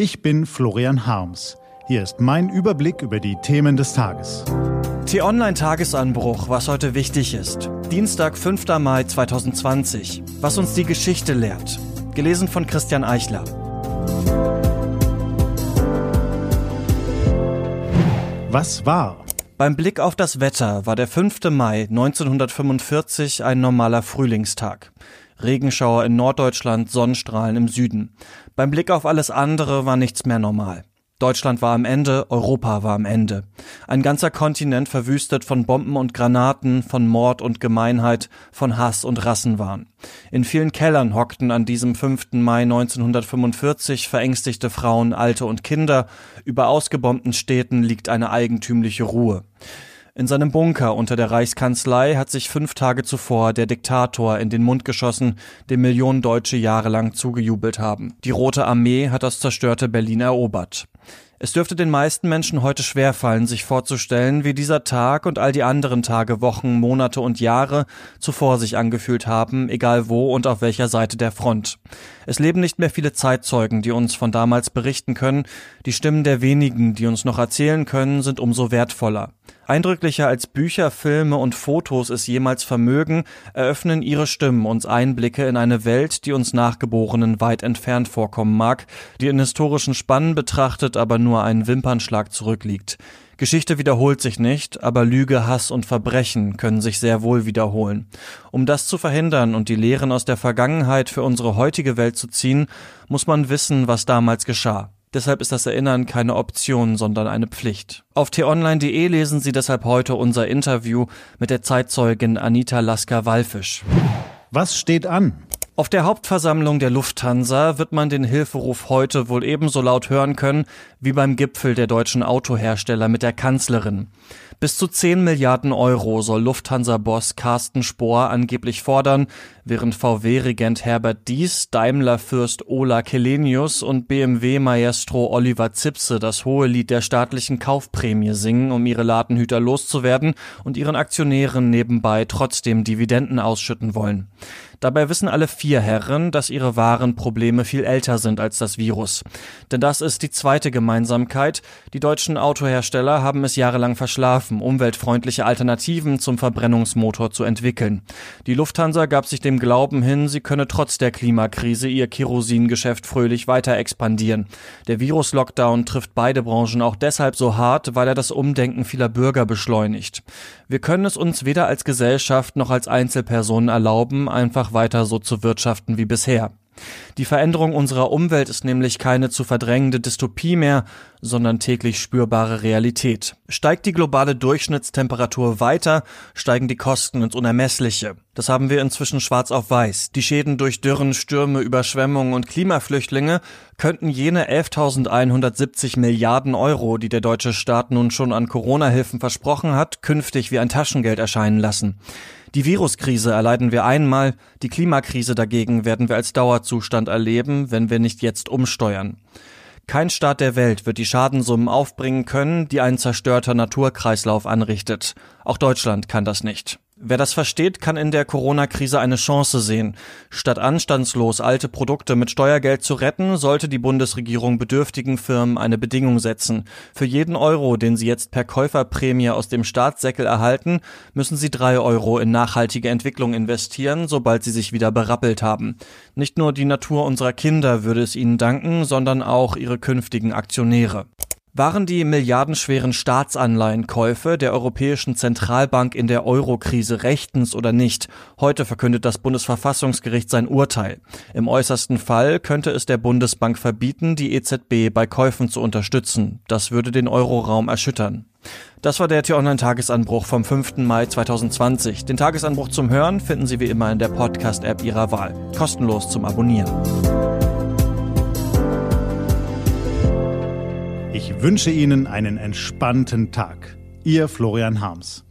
Ich bin Florian Harms. Hier ist mein Überblick über die Themen des Tages. T-Online-Tagesanbruch, was heute wichtig ist. Dienstag, 5. Mai 2020. Was uns die Geschichte lehrt. Gelesen von Christian Eichler. Was war? Beim Blick auf das Wetter war der 5. Mai 1945 ein normaler Frühlingstag. Regenschauer in Norddeutschland, Sonnenstrahlen im Süden. Beim Blick auf alles andere war nichts mehr normal. Deutschland war am Ende, Europa war am Ende. Ein ganzer Kontinent verwüstet von Bomben und Granaten, von Mord und Gemeinheit, von Hass und Rassenwahn. In vielen Kellern hockten an diesem 5. Mai 1945 verängstigte Frauen, Alte und Kinder. Über ausgebombten Städten liegt eine eigentümliche Ruhe. In seinem Bunker unter der Reichskanzlei hat sich fünf Tage zuvor der Diktator in den Mund geschossen, dem Millionen Deutsche jahrelang zugejubelt haben. Die Rote Armee hat das zerstörte Berlin erobert. Es dürfte den meisten Menschen heute schwerfallen, sich vorzustellen, wie dieser Tag und all die anderen Tage, Wochen, Monate und Jahre zuvor sich angefühlt haben, egal wo und auf welcher Seite der Front. Es leben nicht mehr viele Zeitzeugen, die uns von damals berichten können, die Stimmen der wenigen, die uns noch erzählen können, sind umso wertvoller. Eindrücklicher als Bücher, Filme und Fotos es jemals vermögen, eröffnen ihre Stimmen uns Einblicke in eine Welt, die uns Nachgeborenen weit entfernt vorkommen mag, die in historischen Spannen betrachtet aber nur einen Wimpernschlag zurückliegt. Geschichte wiederholt sich nicht, aber Lüge, Hass und Verbrechen können sich sehr wohl wiederholen. Um das zu verhindern und die Lehren aus der Vergangenheit für unsere heutige Welt zu ziehen, muss man wissen, was damals geschah. Deshalb ist das Erinnern keine Option, sondern eine Pflicht. Auf t-online.de lesen Sie deshalb heute unser Interview mit der Zeitzeugin Anita Lasker-Wallfisch. Was steht an? Auf der Hauptversammlung der Lufthansa wird man den Hilferuf heute wohl ebenso laut hören können wie beim Gipfel der deutschen Autohersteller mit der Kanzlerin. Bis zu 10 Milliarden Euro soll Lufthansa-Boss Carsten Spohr angeblich fordern, während VW-Regent Herbert Dies, Daimler-Fürst Ola Kelenius und BMW-Maestro Oliver Zipse das hohe Lied der staatlichen Kaufprämie singen, um ihre Ladenhüter loszuwerden und ihren Aktionären nebenbei trotzdem Dividenden ausschütten wollen. Dabei wissen alle vier Herren, dass ihre wahren Probleme viel älter sind als das Virus. Denn das ist die zweite Gemeinsamkeit. Die deutschen Autohersteller haben es jahrelang verschlafen, umweltfreundliche Alternativen zum Verbrennungsmotor zu entwickeln. Die Lufthansa gab sich dem Glauben hin, sie könne trotz der Klimakrise ihr Kerosingeschäft fröhlich weiter expandieren. Der Virus-Lockdown trifft beide Branchen auch deshalb so hart, weil er das Umdenken vieler Bürger beschleunigt. Wir können es uns weder als Gesellschaft noch als Einzelpersonen erlauben, einfach weiter so zu wirtschaften wie bisher. Die Veränderung unserer Umwelt ist nämlich keine zu verdrängende Dystopie mehr, sondern täglich spürbare Realität. Steigt die globale Durchschnittstemperatur weiter, steigen die Kosten ins Unermessliche. Das haben wir inzwischen schwarz auf weiß. Die Schäden durch Dürren, Stürme, Überschwemmungen und Klimaflüchtlinge könnten jene 11.170 Milliarden Euro, die der deutsche Staat nun schon an Corona-Hilfen versprochen hat, künftig wie ein Taschengeld erscheinen lassen. Die Viruskrise erleiden wir einmal, die Klimakrise dagegen werden wir als Dauerzustand erleben, wenn wir nicht jetzt umsteuern. Kein Staat der Welt wird die Schadensummen aufbringen können, die ein zerstörter Naturkreislauf anrichtet. Auch Deutschland kann das nicht. Wer das versteht, kann in der Corona-Krise eine Chance sehen. Statt anstandslos alte Produkte mit Steuergeld zu retten, sollte die Bundesregierung bedürftigen Firmen eine Bedingung setzen. Für jeden Euro, den sie jetzt per Käuferprämie aus dem Staatssäckel erhalten, müssen sie drei Euro in nachhaltige Entwicklung investieren, sobald sie sich wieder berappelt haben. Nicht nur die Natur unserer Kinder würde es ihnen danken, sondern auch ihre künftigen Aktionäre. Waren die milliardenschweren Staatsanleihenkäufe der Europäischen Zentralbank in der Eurokrise rechtens oder nicht? Heute verkündet das Bundesverfassungsgericht sein Urteil. Im äußersten Fall könnte es der Bundesbank verbieten, die EZB bei Käufen zu unterstützen. Das würde den Euroraum erschüttern. Das war der T-Online-Tagesanbruch vom 5. Mai 2020. Den Tagesanbruch zum Hören finden Sie wie immer in der Podcast-App Ihrer Wahl. Kostenlos zum Abonnieren. Ich wünsche Ihnen einen entspannten Tag. Ihr Florian Harms.